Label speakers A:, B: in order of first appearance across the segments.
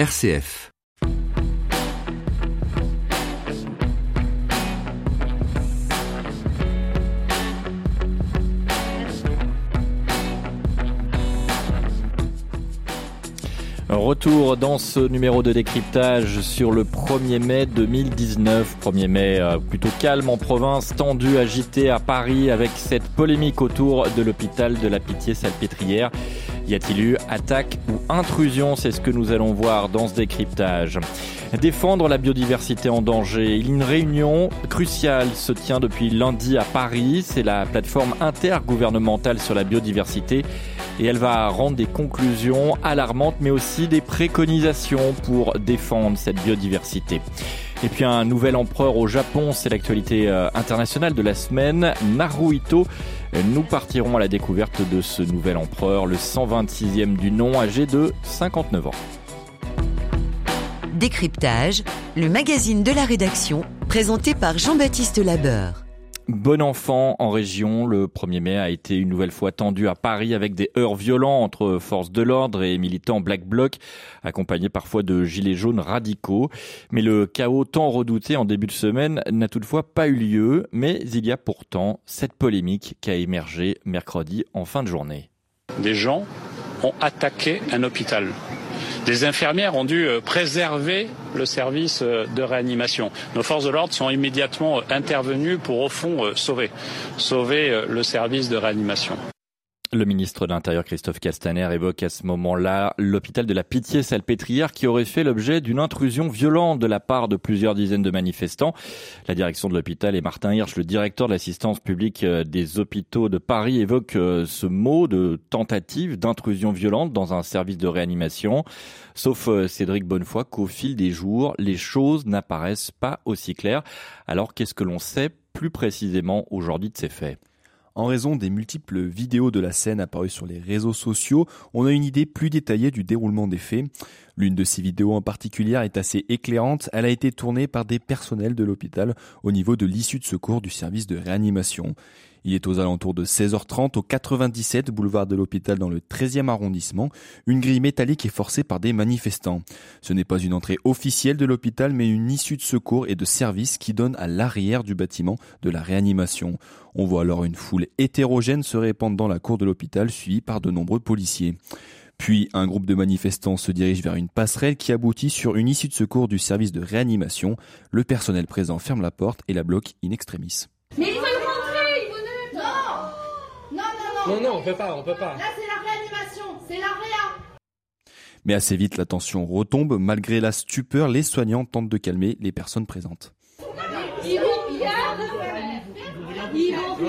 A: RCF.
B: Retour dans ce numéro de décryptage sur le 1er mai 2019. 1er mai euh, plutôt calme en province, tendu, agité à Paris avec cette polémique autour de l'hôpital de la Pitié-Salpêtrière. Y a-t-il eu attaque ou intrusion? C'est ce que nous allons voir dans ce décryptage. Défendre la biodiversité en danger. Une réunion cruciale se tient depuis lundi à Paris. C'est la plateforme intergouvernementale sur la biodiversité et elle va rendre des conclusions alarmantes mais aussi des préconisations pour défendre cette biodiversité. Et puis un nouvel empereur au Japon, c'est l'actualité euh, internationale de la semaine. Naruhito, nous partirons à la découverte de ce nouvel empereur, le 126e du nom, âgé de 59 ans.
C: Décryptage, le magazine de la rédaction, présenté par Jean-Baptiste Labeur.
B: Bon enfant en région, le 1er mai a été une nouvelle fois tendu à Paris avec des heurts violents entre forces de l'ordre et militants Black Bloc, accompagnés parfois de gilets jaunes radicaux. Mais le chaos tant redouté en début de semaine n'a toutefois pas eu lieu, mais il y a pourtant cette polémique qui a émergé mercredi en fin de journée.
D: Des gens ont attaqué un hôpital. Des infirmières ont dû euh, préserver le service euh, de réanimation. Nos forces de l'ordre sont immédiatement euh, intervenues pour, au fond, sauver, sauver le service de réanimation.
B: Le ministre de l'Intérieur Christophe Castaner évoque à ce moment-là l'hôpital de la Pitié-Salpêtrière qui aurait fait l'objet d'une intrusion violente de la part de plusieurs dizaines de manifestants. La direction de l'hôpital et Martin Hirsch, le directeur de l'assistance publique euh, des hôpitaux de Paris, évoquent euh, ce mot de tentative d'intrusion violente dans un service de réanimation. Sauf euh, Cédric Bonnefoy qu'au fil des jours, les choses n'apparaissent pas aussi claires. Alors qu'est-ce que l'on sait plus précisément aujourd'hui de ces faits?
E: En raison des multiples vidéos de la scène apparues sur les réseaux sociaux, on a une idée plus détaillée du déroulement des faits. L'une de ces vidéos en particulier est assez éclairante. Elle a été tournée par des personnels de l'hôpital au niveau de l'issue de secours du service de réanimation. Il est aux alentours de 16h30 au 97 boulevard de l'hôpital dans le 13e arrondissement. Une grille métallique est forcée par des manifestants. Ce n'est pas une entrée officielle de l'hôpital mais une issue de secours et de service qui donne à l'arrière du bâtiment de la réanimation. On voit alors une foule hétérogène se répandre dans la cour de l'hôpital suivie par de nombreux policiers. Puis un groupe de manifestants se dirige vers une passerelle qui aboutit sur une issue de secours du service de réanimation. Le personnel présent ferme la porte et la bloque in extremis.
F: Non, non, on peut pas, on peut pas.
G: Là, c'est la réanimation, c'est la réa.
E: Mais assez vite, la tension retombe. Malgré la stupeur, les soignants tentent de calmer les personnes présentes.
G: Ils vont bien Ils vont bien Ils arrivent pas
F: Non.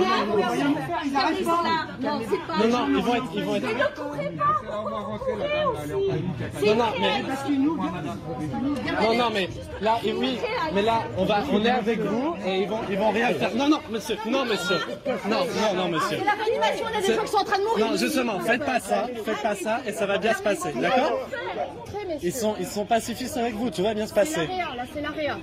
F: Non, non, ils vont être. Ils vont être.
G: Mais ne courez pas
F: Non, non, mais. Non, non, mais là, et oui, mais là, on va, on est avec vous et ils vont, ils vont rien faire. Non, non, monsieur, non, monsieur, non, non, non, monsieur.
G: C'est la réanimation, il y a des gens qui sont en train de mourir.
F: Non, justement, faites pas ça, faites pas ça et ça va bien se passer, d'accord? Ils sont, ils sont pacifistes avec vous, tout va bien se passer.
G: C'est la réa, là, c'est la réa.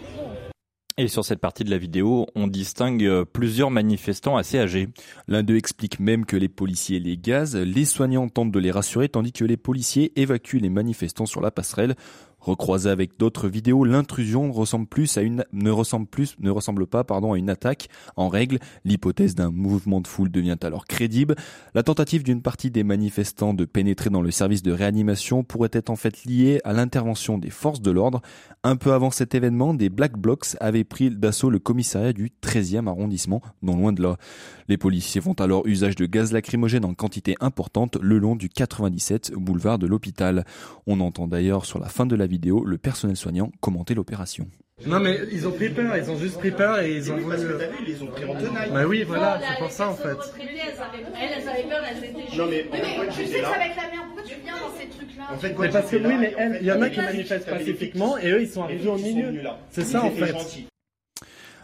B: Et sur cette partie de la vidéo, on distingue euh, plusieurs manifestants assez âgés.
E: L'un d'eux explique même que les policiers les gazent, les soignants tentent de les rassurer tandis que les policiers évacuent les manifestants sur la passerelle. Recroisé avec d'autres vidéos, l'intrusion ne ressemble plus, ne ressemble pas, pardon, à une attaque. En règle, l'hypothèse d'un mouvement de foule devient alors crédible. La tentative d'une partie des manifestants de pénétrer dans le service de réanimation pourrait être en fait liée à l'intervention des forces de l'ordre. Un peu avant cet événement, des Black Blocs avaient pris d'assaut le commissariat du 13e arrondissement, non loin de là. Les policiers font alors usage de gaz lacrymogène en quantité importante le long du 97 boulevard de l'hôpital. On entend d'ailleurs sur la fin de la vidéo le personnel soignant commenter l'opération.
F: Non mais ils ont pris peur, ils ont juste pris peur et ils ont voulu...
H: ils ont pris en tenaille.
F: Bah oui, voilà, c'est pour ça en fait.
G: Elles avaient peur, elles étaient
H: Non mais,
G: tu sais que ça va être la merde, pourquoi tu viens dans ces trucs-là
H: en fait,
F: Mais parce que oui, mais elles, il y en a qui manifestent pacifiquement et eux ils sont arrivés au milieu. C'est ça en fait.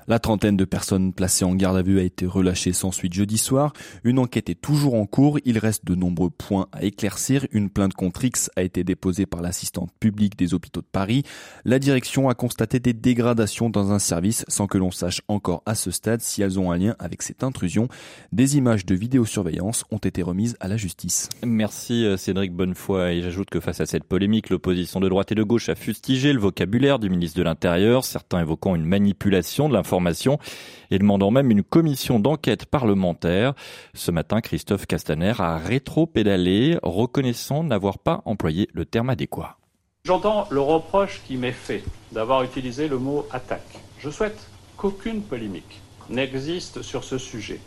E: La trentaine de personnes placées en garde à vue a été relâchée sans suite jeudi soir. Une enquête est toujours en cours. Il reste de nombreux points à éclaircir. Une plainte contre X a été déposée par l'assistante publique des hôpitaux de Paris. La direction a constaté des dégradations dans un service sans que l'on sache encore à ce stade si elles ont un lien avec cette intrusion. Des images de vidéosurveillance ont été remises à la justice.
B: Merci euh, Cédric Bonnefoy. J'ajoute que face à cette polémique, l'opposition de droite et de gauche a fustigé le vocabulaire du ministre de l'Intérieur, certains évoquant une manipulation de l'information et demandant même une commission d'enquête parlementaire. Ce matin, Christophe Castaner a rétro-pédalé, reconnaissant n'avoir pas employé le terme adéquat.
D: J'entends le reproche qui m'est fait d'avoir utilisé le mot attaque. Je souhaite qu'aucune polémique n'existe sur ce sujet.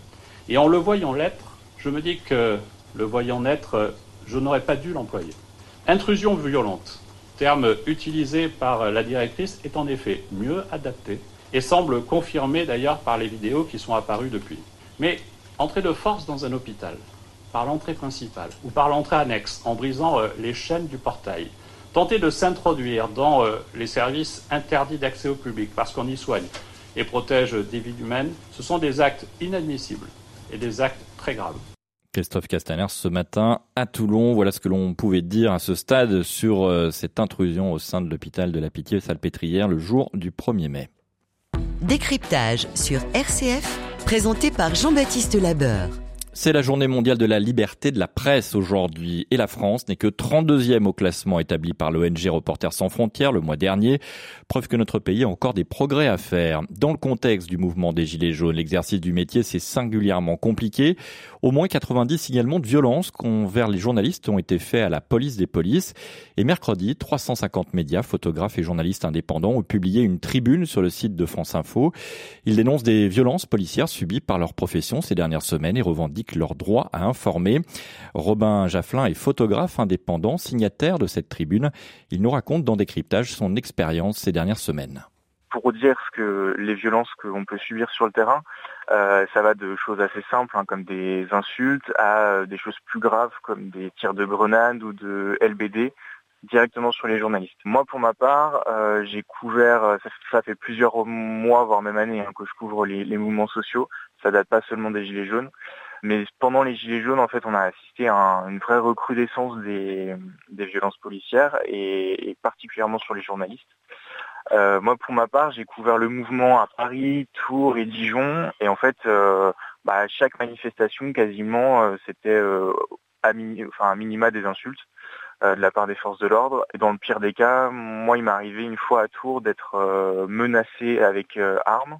D: Et en le voyant l'être, je me dis que le voyant naître, je n'aurais pas dû l'employer. Intrusion violente, terme utilisé par la directrice, est en effet mieux adapté et semble confirmé d'ailleurs par les vidéos qui sont apparues depuis. Mais entrer de force dans un hôpital, par l'entrée principale ou par l'entrée annexe, en brisant euh, les chaînes du portail, tenter de s'introduire dans euh, les services interdits d'accès au public parce qu'on y soigne et protège des vies humaines, ce sont des actes inadmissibles et des actes très graves.
B: Christophe Castaner ce matin à Toulon. Voilà ce que l'on pouvait dire à ce stade sur euh, cette intrusion au sein de l'hôpital de la Pitié-Salpêtrière le jour du 1er mai.
C: Décryptage sur RCF, présenté par Jean-Baptiste Labeur.
B: C'est la journée mondiale de la liberté de la presse aujourd'hui et la France n'est que 32e au classement établi par l'ONG Reporters sans frontières le mois dernier, preuve que notre pays a encore des progrès à faire. Dans le contexte du mouvement des Gilets jaunes, l'exercice du métier s'est singulièrement compliqué. Au moins 90 signalements de violence envers les journalistes ont été faits à la police des polices et mercredi, 350 médias, photographes et journalistes indépendants ont publié une tribune sur le site de France Info. Ils dénoncent des violences policières subies par leur profession ces dernières semaines et revendiquent leur droit à informer. Robin Jafflin est photographe indépendant, signataire de cette tribune. Il nous raconte dans Décryptage son expérience ces dernières semaines
A: pour dire ce que les violences qu'on peut subir sur le terrain, euh, ça va de choses assez simples hein, comme des insultes à des choses plus graves comme des tirs de grenades ou de LBD directement sur les journalistes. Moi, pour ma part, euh, j'ai couvert, ça, fait plusieurs mois, voire même années, hein, que je couvre les, les, mouvements sociaux. Ça date pas seulement des Gilets jaunes. Mais pendant les Gilets jaunes, en fait, on a assisté à une vraie recrudescence des, violences policières et, particulièrement sur les journalistes. Euh, moi, pour ma part, j'ai couvert le mouvement à Paris, Tours et Dijon. Et en fait, euh, bah, chaque manifestation, quasiment, euh, c'était à, enfin, minima des insultes de la part des forces de l'ordre. Et dans le pire des cas, moi, il m'est arrivé une fois à Tours d'être menacé avec armes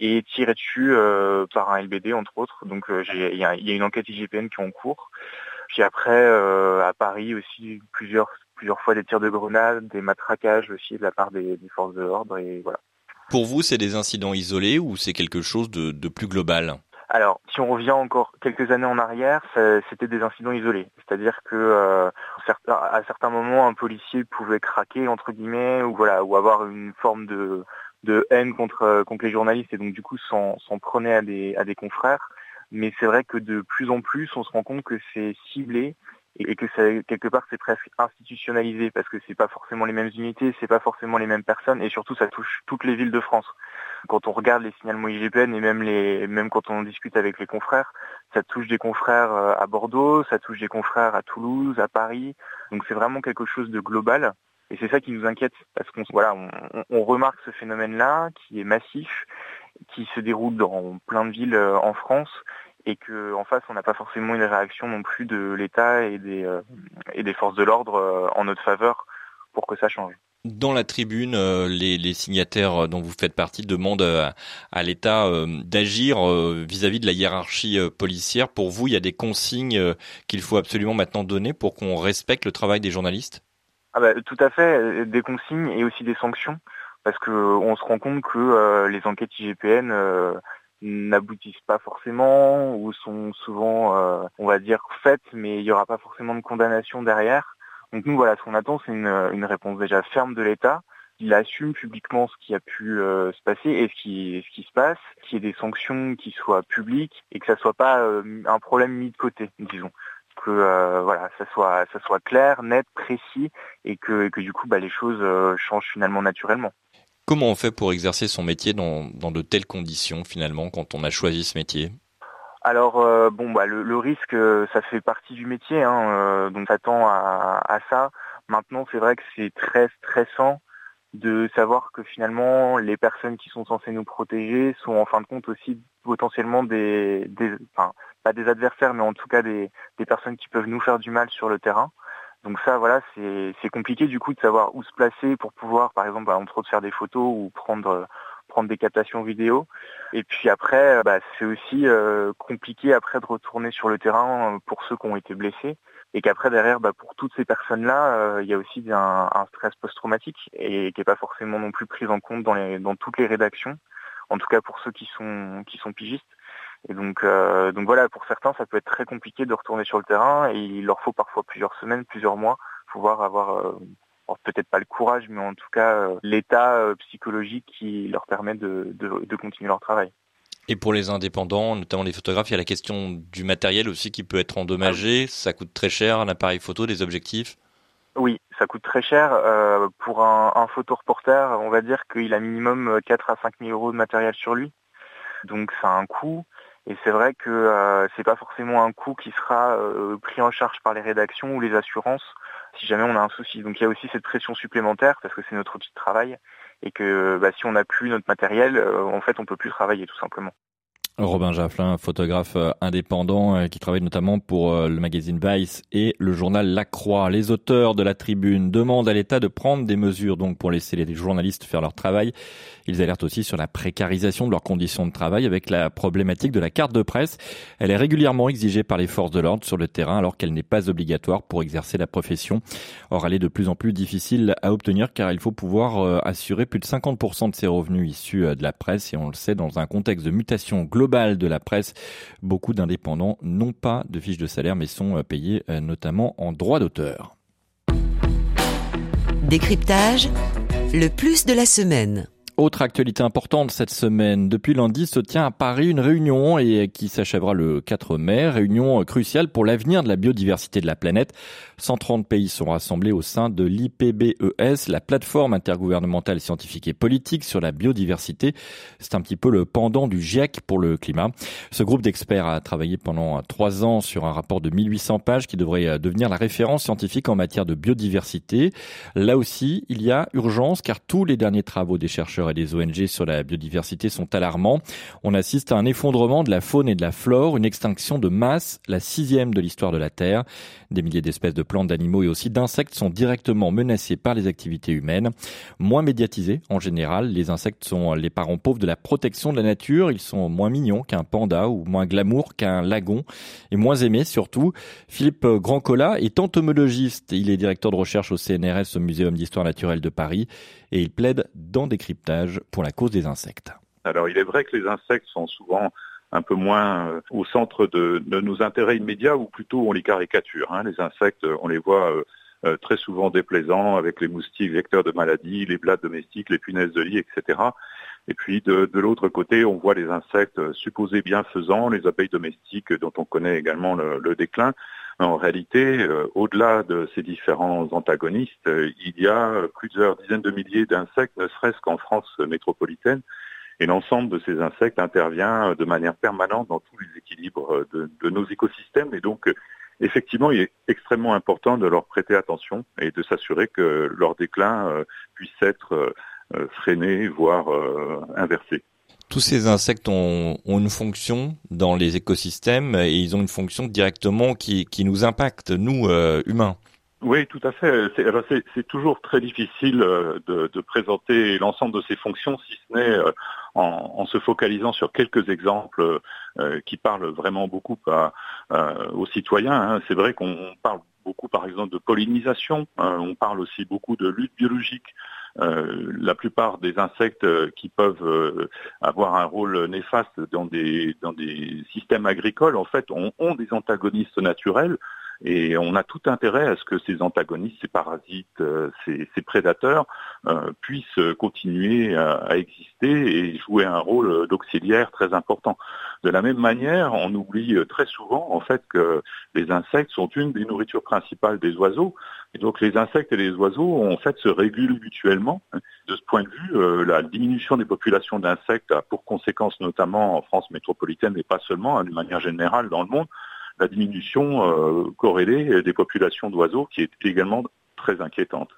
A: et tiré dessus euh, par un LBD entre autres. Donc euh, il y, a une enquête IGPN qui est en cours. Puis après euh, à Paris aussi plusieurs plusieurs fois des tirs de grenades, des matraquages aussi de la part des, forces de l'ordre et voilà.
B: Pour vous, c'est des incidents isolés ou c'est quelque chose de, plus global?
A: Alors, si on revient encore quelques années en arrière, c'était des incidents isolés. C'est-à-dire que à certains moments, un policier pouvait craquer entre guillemets, ou voilà, ou avoir une forme de, de haine contre, euh, contre les journalistes et donc du coup s'en prenait à des, à des confrères. Mais c'est vrai que de plus en plus, on se rend compte que c'est ciblé et que quelque part c'est presque institutionnalisé parce que c'est pas forcément les mêmes unités, c'est pas forcément les mêmes personnes et surtout ça touche toutes les villes de France. Quand on regarde les signalements IGPN et même les même quand on discute avec les confrères, ça touche des confrères euh, à Bordeaux, ça touche des confrères à Toulouse, à Paris. Donc c'est vraiment quelque chose de global et c'est ça qui nous inquiète, parce qu'on voilà, on, remarque ce phénomène-là, qui est massif, qui se déroule dans plein de villes euh, en France, et qu'en face, on n'a pas forcément une réaction non plus de l'État et des, euh, et des forces de l'ordre euh, en notre faveur pour que ça change.
B: Dans la tribune, les, signataires dont vous faites partie demandent à, l'État d'agir vis-à-vis de la hiérarchie policière. Pour vous, il y a des consignes qu'il faut absolument maintenant donner pour qu'on respecte le travail des journalistes?
A: Ah bah, tout à fait, euh, des consignes et aussi des sanctions, parce que on se rend compte que euh, les enquêtes IGPN euh, n'aboutissent pas forcément ou sont souvent, on va dire, faites, mais il n'y aura pas forcément de condamnation derrière. Donc nous, voilà, ce qu'on attend, c'est une, réponse déjà ferme de l'État. Il assume publiquement ce qui a pu se passer et ce qui, ce qui se passe, qu'il y ait des sanctions qui soient publiques et que ça soit pas un problème mis de côté, disons que euh, voilà, ça soit ça soit clair, net, précis et que, que du coup bah, les choses euh, changent finalement naturellement.
B: Comment on fait pour exercer son métier dans, de telles conditions finalement quand on a choisi ce métier?
A: Alors bon bah le, risque ça fait partie du métier hein, donc ça tend à, à ça. Maintenant c'est vrai que c'est très stressant de savoir que finalement les personnes qui sont censées nous protéger sont en fin de compte aussi potentiellement des, enfin pas des adversaires mais en tout cas des, personnes qui peuvent nous faire du mal sur le terrain. Donc ça voilà c'est compliqué du coup de savoir où se placer pour pouvoir par exemple bah, entre autres faire des photos ou prendre prendre des captations vidéo. Et puis après bah, c'est aussi euh, compliqué après de retourner sur le terrain pour ceux qui ont été blessés et qu'après derrière, bah, pour toutes ces personnes-là, euh, il y a aussi un, stress post-traumatique et qui n'est pas forcément non plus pris en compte dans, toutes les rédactions, en tout cas pour ceux qui sont, qui sont pigistes. Et donc, euh, donc voilà, pour certains, ça peut être très compliqué de retourner sur le terrain et il leur faut parfois plusieurs semaines, plusieurs mois, pouvoir avoir euh, peut-être pas le courage, mais en tout cas l'état psychologique qui leur permet de, de continuer leur travail.
B: Et pour les indépendants, notamment les photographes, il y a la question du matériel aussi qui peut être endommagé. Ça coûte très cher, un appareil photo, des objectifs?
A: Oui, ça coûte très cher. Euh, pour un, un photoreporter, on va dire qu'il a minimum 4 à 5 000 euros de matériel sur lui. Donc ça a un coût. Et c'est vrai que euh, c'est pas forcément un coût qui sera euh, pris en charge par les rédactions ou les assurances si jamais on a un souci. Donc il y a aussi cette pression supplémentaire parce que c'est notre outil de travail et que bah, si on n'a plus notre matériel, euh, en fait, on peut plus travailler tout simplement.
B: Robin Jafflin, photographe euh, indépendant euh, qui travaille notamment pour le magazine Vice et le journal La Croix. Les auteurs de la tribune demandent à l'État de prendre des mesures donc pour laisser les journalistes faire leur travail ils alertent aussi sur la précarisation de leurs conditions de travail avec la problématique de la carte de presse. Elle est régulièrement exigée par les forces de l'ordre sur le terrain alors qu'elle n'est pas obligatoire pour exercer la profession. Or, elle est de plus en plus difficile à obtenir car il faut pouvoir euh, assurer plus de 50% de ses revenus issus euh, de la presse et on le sait dans un contexte de mutation globale de la presse, beaucoup d'indépendants n'ont pas de fiche de salaire mais sont euh, payés notamment en droit d'auteur.
C: Décryptage, le plus de la semaine.
B: Autre actualité importante cette semaine. Depuis lundi se tient à Paris une réunion et qui s'achèvera le 4 mai. Réunion cruciale pour l'avenir de la biodiversité de la planète. 130 pays sont rassemblés au sein de l'IPBES, la plateforme intergouvernementale scientifique et politique sur la biodiversité. C'est un petit peu le pendant du GIEC pour le climat. Ce groupe d'experts a travaillé pendant trois ans sur un rapport de 1800 pages qui devrait devenir la référence scientifique en matière de biodiversité. Là aussi, il y a urgence car tous les derniers travaux des chercheurs et des ONG sur la biodiversité sont alarmants. On assiste à un effondrement de la faune et de la flore, une extinction de masse, la sixième de l'histoire de la Terre. Des milliers d'espèces de plantes, d'animaux et aussi d'insectes sont directement menacés par les activités humaines. Moins médiatisés en général, les insectes sont les parents pauvres de la protection de la nature. Ils sont moins mignons qu'un panda ou moins glamour qu'un lagon et moins aimés surtout. Philippe Grandcola est entomologiste. Il est directeur de recherche au CNRS, au Muséum d'histoire naturelle de Paris, et il plaide dans Décryptage pour la cause des insectes.
H: Alors il est vrai que les insectes sont souvent un peu moins euh, au centre de, nos intérêts immédiats ou plutôt on les caricature. Hein. Les insectes, on les voit euh, euh, très souvent déplaisants avec les moustiques vecteurs de maladies, les blattes domestiques, les punaises de lit, etc. Et puis de, l'autre côté, on voit les insectes supposés bienfaisants, les abeilles domestiques dont on connaît également le, déclin. En réalité, au-delà de ces différents antagonistes, il y a plusieurs dizaines de milliers d'insectes, ne serait-ce qu'en France métropolitaine, et l'ensemble de ces insectes intervient de manière permanente dans tous les équilibres de, nos écosystèmes. Et donc, effectivement, il est extrêmement important de leur prêter attention et de s'assurer que leur déclin euh, puisse être euh, freiné, voire euh, inversé.
B: Tous ces insectes ont, une fonction dans les écosystèmes et ils ont une fonction directement qui, nous impacte, nous, humains.
H: Oui, tout à fait. C'est toujours très difficile de, de présenter l'ensemble de ces fonctions, si ce n'est en, se focalisant sur quelques exemples euh, qui parlent vraiment beaucoup aux citoyens. Hein. C'est vrai qu'on parle beaucoup, par exemple, de pollinisation. Hein. on parle aussi beaucoup de lutte biologique. Euh, la plupart des insectes qui peuvent euh, avoir un rôle néfaste dans des, systèmes agricoles, en fait, ont des antagonistes naturels Et on a tout intérêt à ce que ces antagonistes, ces parasites, euh, ces, prédateurs euh, puissent continuer à, exister et jouer un rôle d'auxiliaire très important. De la même manière, on oublie très souvent en fait que les insectes sont une des nourritures principales des oiseaux. Et donc les insectes et les oiseaux en fait se régulent mutuellement. De ce point de vue, la diminution des populations d'insectes a pour conséquence notamment en France métropolitaine, mais pas seulement, hein, d'une manière générale dans le monde, la diminution euh, corrélée des populations d'oiseaux qui est également très inquiétante.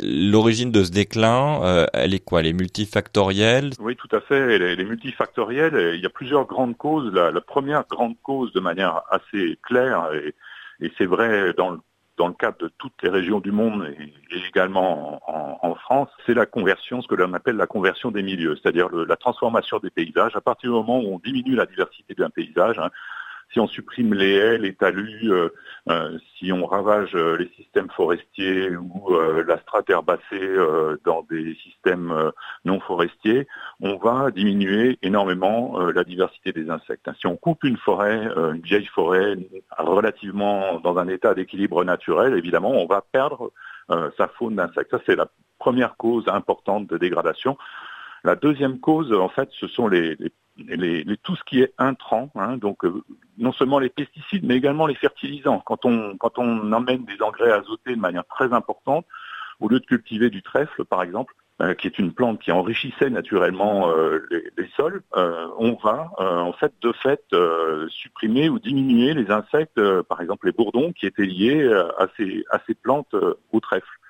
B: L'origine de ce déclin, euh, elle est quoi? Elle est multifactorielle?
H: Oui, tout à fait. Elle est, multifactorielle. Il y a plusieurs grandes causes. La, première grande cause, de manière assez claire, et, c'est vrai dans le, dans le cadre de toutes les régions du monde et, également en, France, c'est la conversion, ce que l'on appelle la conversion des milieux, c'est-à-dire la transformation des paysages. À partir du moment où on diminue la diversité d'un paysage, hein, si on supprime les haies, les talus, euh, euh, si on ravage euh, les systèmes forestiers ou la strate herbacée dans des systèmes non forestiers, on va diminuer énormément la diversité des insectes. Si on coupe une forêt, une vieille forêt relativement dans un état d'équilibre naturel, évidemment, on va perdre sa faune d'insectes. Ça, c'est la première cause importante de dégradation. La deuxième cause, en fait, ce sont les, tout ce qui est intrant, hein, donc euh, non seulement les pesticides, mais également les fertilisants. Quand on, quand on emmène des engrais azotés de manière très importante, au lieu de cultiver du trèfle, par exemple, euh, qui est une plante qui enrichissait naturellement euh, les, sols, on va en fait de fait supprimer ou diminuer les insectes, par exemple les bourdons, qui étaient liés à ces, à ces plantes au trèfle.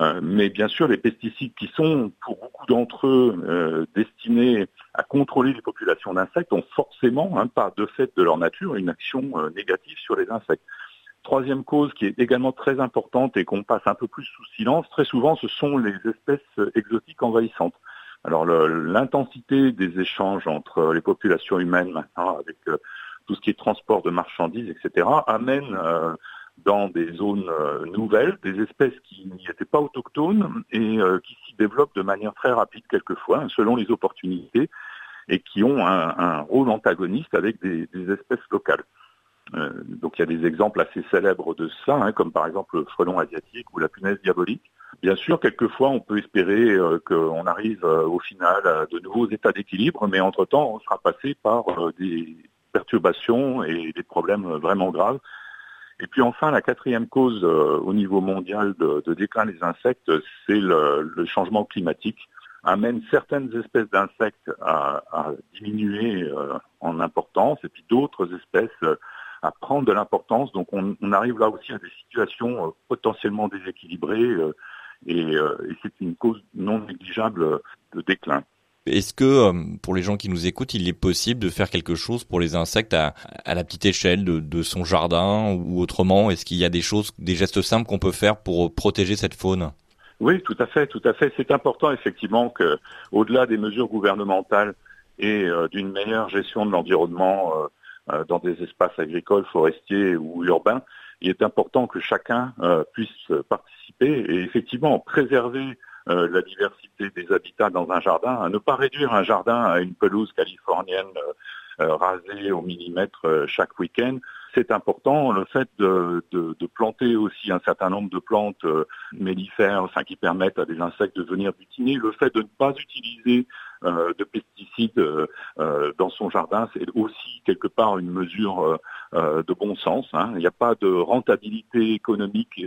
H: Euh, mais bien sûr, les pesticides qui sont, pour beaucoup d'entre eux, euh, destinés à contrôler les populations d'insectes ont forcément, hein, par de fait de leur nature, une action euh, négative sur les insectes. Troisième cause qui est également très importante et qu'on passe un peu plus sous silence, très souvent, ce sont les espèces exotiques envahissantes. Alors l'intensité des échanges entre les populations humaines maintenant, avec tout ce qui est transport de marchandises, etc., amène dans des zones euh, nouvelles, des espèces qui n'y étaient pas autochtones et euh, qui s'y développent de manière très rapide quelquefois, selon les opportunités, et qui ont un, rôle antagoniste avec des, espèces locales. Euh, donc il y a des exemples assez célèbres de ça, hein, comme par exemple le frelon asiatique ou la punaise diabolique. Bien sûr, quelquefois, on peut espérer qu'on arrive au final à de nouveaux états d'équilibre, mais entre-temps, on sera passé par des perturbations et des problèmes vraiment graves et puis enfin, la quatrième cause euh, au niveau mondial de, déclin des insectes, c'est le, changement climatique amène certaines espèces d'insectes à, diminuer euh, en importance et puis d'autres espèces euh, à prendre de l'importance. Donc on, arrive là aussi à des situations potentiellement déséquilibrées et c'est une cause non négligeable de déclin.
B: Est-ce que euh, pour les gens qui nous écoutent, il est possible de faire quelque chose pour les insectes à, la petite échelle de, son jardin ou autrement? Est-ce qu'il y a des choses, des gestes simples qu'on peut faire pour protéger cette faune?
H: Oui, tout à fait, tout à fait. C'est important effectivement que, au-delà des mesures gouvernementales et euh, d'une meilleure gestion de l'environnement euh, dans des espaces agricoles, forestiers ou urbains, il est important que chacun puisse participer et effectivement préserver euh, la diversité des habitats dans un jardin, ne pas réduire un jardin à une pelouse californienne euh, euh, rasée au millimètre chaque week-end. C'est important le fait de, planter aussi un certain nombre de plantes mellifères, enfin qui permettent à des insectes de venir butiner. Le fait de ne pas utiliser de pesticides dans son jardin, c'est aussi quelque part une mesure de bon sens. Hein. Il n'y a pas de rentabilité économique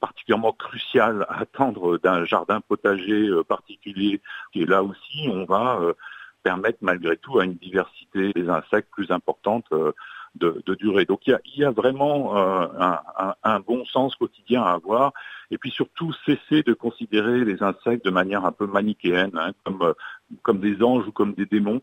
H: particulièrement crucial à attendre d'un jardin potager euh, particulier. Et là aussi, on va euh, permettre malgré tout à une diversité des insectes plus importante euh, de, de durer. Donc il y a, vraiment un, bon sens quotidien à avoir. Et puis surtout, cesser de considérer les insectes de manière un peu manichéenne, hein, comme, comme des anges ou comme des démons.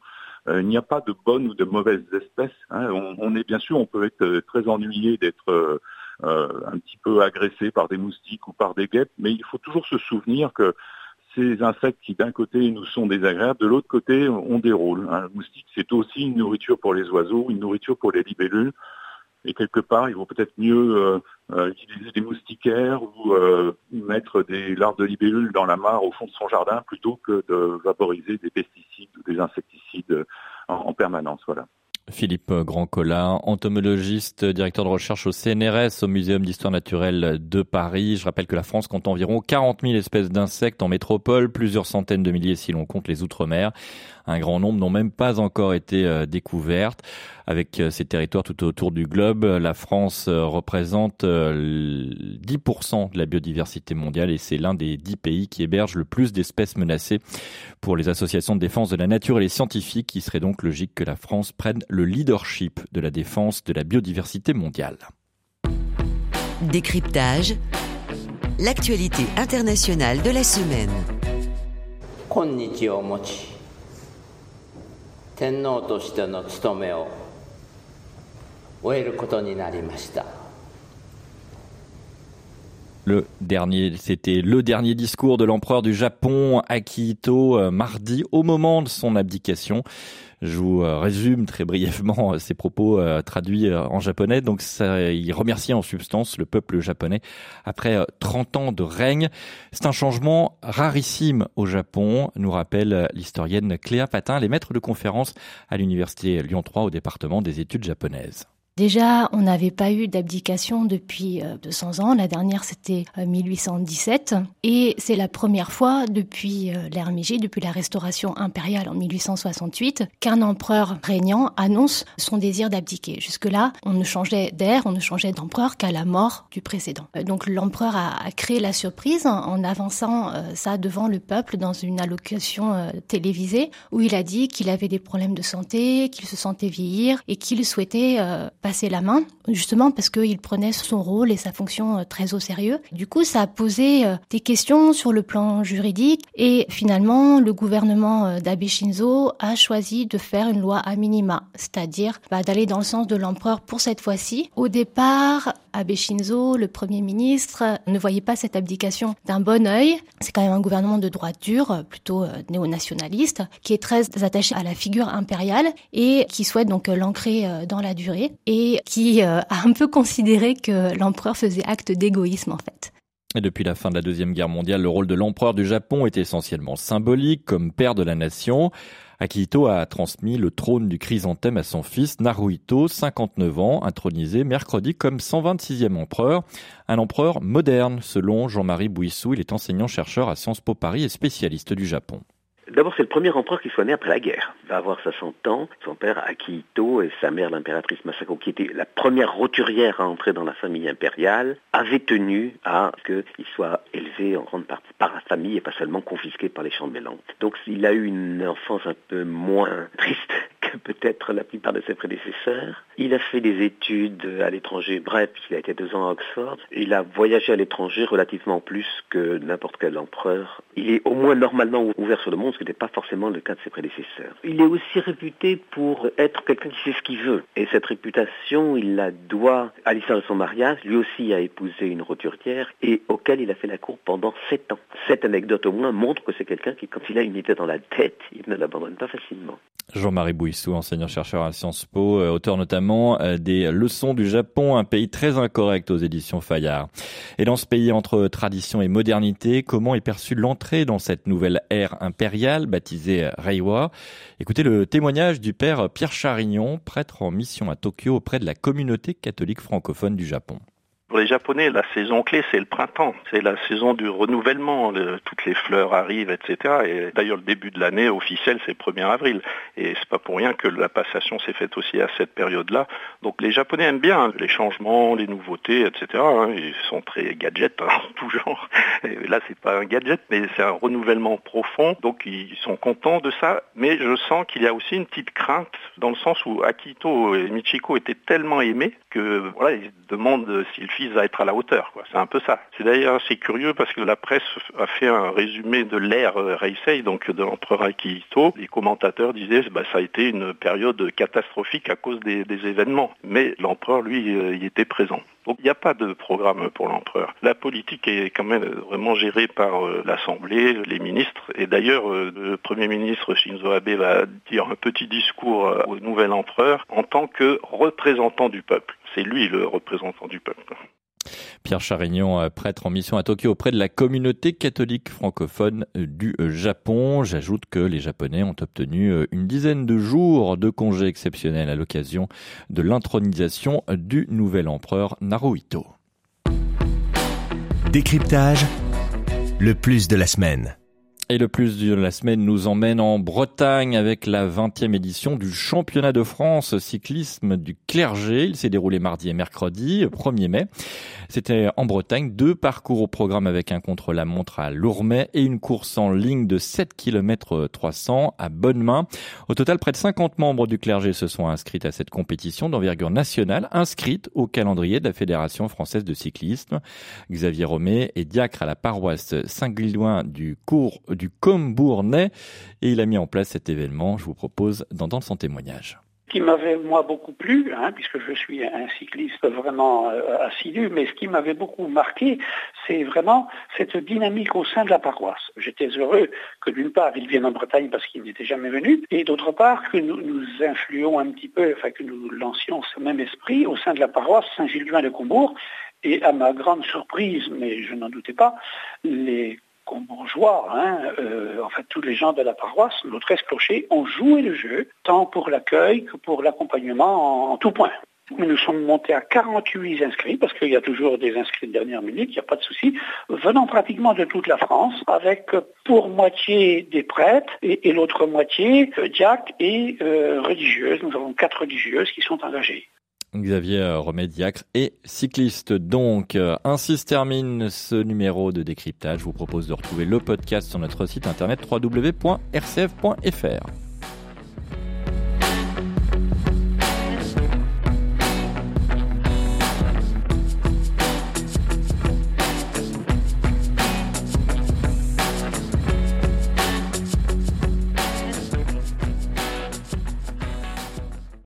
H: il n'y a pas de bonnes ou de mauvaises espèces. Hein. On, on, est bien sûr, on peut être très ennuyé d'être un petit peu agressés par des moustiques ou par des guêpes, mais il faut toujours se souvenir que ces insectes qui d'un côté nous sont désagréables, de l'autre côté ont des rôles. Un moustique, c'est aussi une nourriture pour les oiseaux, une nourriture pour les libellules. Et quelque part, il vaut peut-être mieux euh, euh, utiliser des moustiquaires ou mettre des larves de libellules dans la mare au fond de son jardin plutôt que de vaporiser des pesticides ou des insecticides en, en permanence. Voilà.
B: Philippe Grandcolin, entomologiste, directeur de recherche au CNRS, au Muséum d'histoire naturelle de Paris. Je rappelle que la France compte environ 40 000 espèces d'insectes en métropole, plusieurs centaines de milliers si l'on compte les Outre-mer. Un grand nombre n'ont même pas encore été euh, découvertes. Avec euh, ces territoires tout autour du globe, la France euh, représente 10% de la biodiversité mondiale et c'est l'un des 10 pays qui héberge le plus d'espèces menacées. Pour les associations de défense de la nature et les scientifiques, il serait donc logique que la France prenne le leadership de la défense de la biodiversité mondiale.
C: Décryptage. L'actualité internationale de la semaine.
B: Le dernier, c'était le dernier discours de l'empereur du Japon, Akihito, euh, mardi, au moment de son abdication. Je vous euh, résume très brièvement euh, ses propos traduits en japonais. Donc, il remercie en substance le peuple japonais après 30 ans de règne. C'est un changement rarissime au Japon, nous rappelle l'historienne Cléa Patin, les maîtres de conférence à l'université Lyon 3 au département des études japonaises.
I: Déjà, on n'avait pas eu d'abdication depuis 200 euh, ans. La dernière, c'était 1817. Euh, Et c'est la première fois depuis euh, l'ère depuis la restauration impériale en 1868, qu'un empereur régnant annonce son désir d'abdiquer. Jusque-là, on ne changeait d'air, on ne changeait d'empereur qu'à la mort du précédent. Donc l'empereur a créé la surprise en avançant ça devant le peuple dans une allocution télévisée où il a dit qu'il avait des problèmes de santé, qu'il se sentait vieillir et qu'il souhaitait la main, justement parce qu'il prenait son rôle et sa fonction euh, très au sérieux. Du coup, ça a posé euh, des questions sur le plan juridique et finalement, le gouvernement euh, d'Abe Shinzo a choisi de faire une loi à minima, c'est-à-dire bah, d'aller dans le sens de l'empereur pour cette fois-ci. Au départ, Abe Shinzo, le Premier ministre, ne voyait pas cette abdication d'un bon œil. C'est quand même un gouvernement de droite dure, plutôt néo-nationaliste, qui est très attaché à la figure impériale et qui souhaite donc l'ancrer dans la durée qui euh, a un peu considéré que l'empereur faisait acte d'égoïsme en fait.
B: Et depuis la fin de la Deuxième Guerre mondiale, le rôle de l'empereur du Japon est essentiellement symbolique, comme père de la nation. Akihito a transmis le trône du chrysanthème à son fils Naruhito, 59 ans, intronisé mercredi comme 126e empereur. Un empereur moderne, selon Jean-Marie Bouissou. Il est enseignant-chercheur à Sciences Po Paris et spécialiste du Japon.
J: D'abord, c'est le premier empereur qui soit né après la guerre. Il va avoir 60 ans. Son père, Akihito, et sa mère, l'impératrice Masako, qui était la première roturière à entrer dans la famille impériale, avaient tenu à qu'il soit élevé en grande partie par la famille et pas seulement confisqué par les chambellans. Donc, il a eu une enfance un peu moins triste peut-être la plupart de ses prédécesseurs. Il a fait des études à l'étranger, bref, il a été deux ans à Oxford. Il a voyagé à l'étranger relativement plus que n'importe quel empereur. Il est au moins normalement ouvert sur le monde, ce qui n'était pas forcément le cas de ses prédécesseurs. Il est aussi réputé pour être quelqu'un qui sait ce qu'il veut. Et cette réputation, il la doit à l'histoire de son mariage. Lui aussi a épousé une roturière et auquel il a fait la cour pendant sept ans. Cette anecdote au moins montre que c'est quelqu'un qui, quand il a une idée dans la tête, il ne l'abandonne pas facilement.
B: Jean-Marie Bouissou, enseignant-chercheur à Sciences Po, euh, auteur notamment euh, des Leçons du Japon, un pays très incorrect aux éditions Fayard. Et dans ce pays entre tradition et modernité, comment est perçue l'entrée dans cette nouvelle ère impériale baptisée Reiwa? Écoutez le témoignage du père Pierre Charignon, prêtre en mission à Tokyo auprès de la communauté catholique francophone du Japon.
K: Pour les Japonais, la saison clé, c'est le printemps. C'est la saison du renouvellement. toutes les fleurs arrivent, etc. Et d'ailleurs, le début de l'année officiel, c'est le 1er avril. Et c'est pas pour rien que la passation s'est faite aussi à cette période-là. Donc les Japonais aiment bien les changements, les nouveautés, etc. Hein. Ils sont très gadgets, hein, tout genre. Et là, c'est pas un gadget, mais c'est un renouvellement profond. Donc ils sont contents de ça. Mais je sens qu'il y a aussi une petite crainte dans le sens où Akito et Michiko étaient tellement aimés que voilà, ils demandent s'ils va être à la hauteur. C'est un peu ça. C'est d'ailleurs assez curieux parce que la presse a fait un résumé de l'ère euh, Reisei, donc de l'empereur Akihito. Les commentateurs disaient que bah, ça a été une période catastrophique à cause des, événements. Mais l'empereur, lui, euh, y était présent. Il n'y a pas de programme pour l'empereur. La politique est quand même vraiment gérée par euh, l'Assemblée, les ministres. Et d'ailleurs, le Premier ministre Shinzo Abe va dire un petit discours au nouvel empereur en tant que représentant du peuple. C'est lui le représentant du peuple.
B: Pierre Charignon, euh, prêtre en mission à Tokyo auprès de la communauté catholique francophone euh, du euh, Japon. J'ajoute que les Japonais ont obtenu une dizaine de jours de congé exceptionnel à l'occasion de l'intronisation du nouvel empereur Naruhito.
L: Décryptage, le plus de la semaine.
B: Et le plus de la semaine nous emmène en Bretagne avec la 20e édition du championnat de France cyclisme du clergé. Il s'est déroulé mardi et mercredi, 1er mai. C'était en Bretagne, deux parcours au programme avec un contre-la-montre à Lourmet et une course en ligne de 7 km 300 à Bonnemain. Au total, près de 50 membres du clergé se sont inscrits à cette compétition d'envergure nationale, inscrite au calendrier de la Fédération française de cyclisme. Xavier Romé est diacre à la paroisse Saint-Gilloin du cours du Combournais et il a mis en place cet événement. Je vous propose d'entendre son témoignage
M: qui m'avait moi beaucoup plu, hein, puisque je suis un cycliste vraiment euh, assidu, mais ce qui m'avait beaucoup marqué, c'est vraiment cette dynamique au sein de la paroisse. J'étais heureux que d'une part ils viennent en Bretagne parce qu'ils n'étaient jamais venus, et d'autre part que nous, nous influons un petit peu, enfin que nous lancions ce même esprit au sein de la paroisse Saint-Gilduin de Combourg, et à ma grande surprise, mais je n'en doutais pas, les bourgeois, hein, euh, en fait tous les gens de la paroisse, nos 13 clochers, ont joué le jeu, tant pour l'accueil que pour l'accompagnement en, tout point. Nous sommes montés à 48 inscrits, parce qu'il y a toujours des inscrits de dernière minute, il n'y a pas de souci, venant pratiquement de toute la France, avec pour moitié des prêtres et, l'autre moitié euh, diacres et euh, religieuses. Nous avons quatre religieuses qui sont engagées.
B: Xavier Remédiacre et cycliste. Donc, euh, ainsi se termine ce numéro de décryptage. Je vous propose de retrouver le podcast sur notre site internet www.rcf.fr.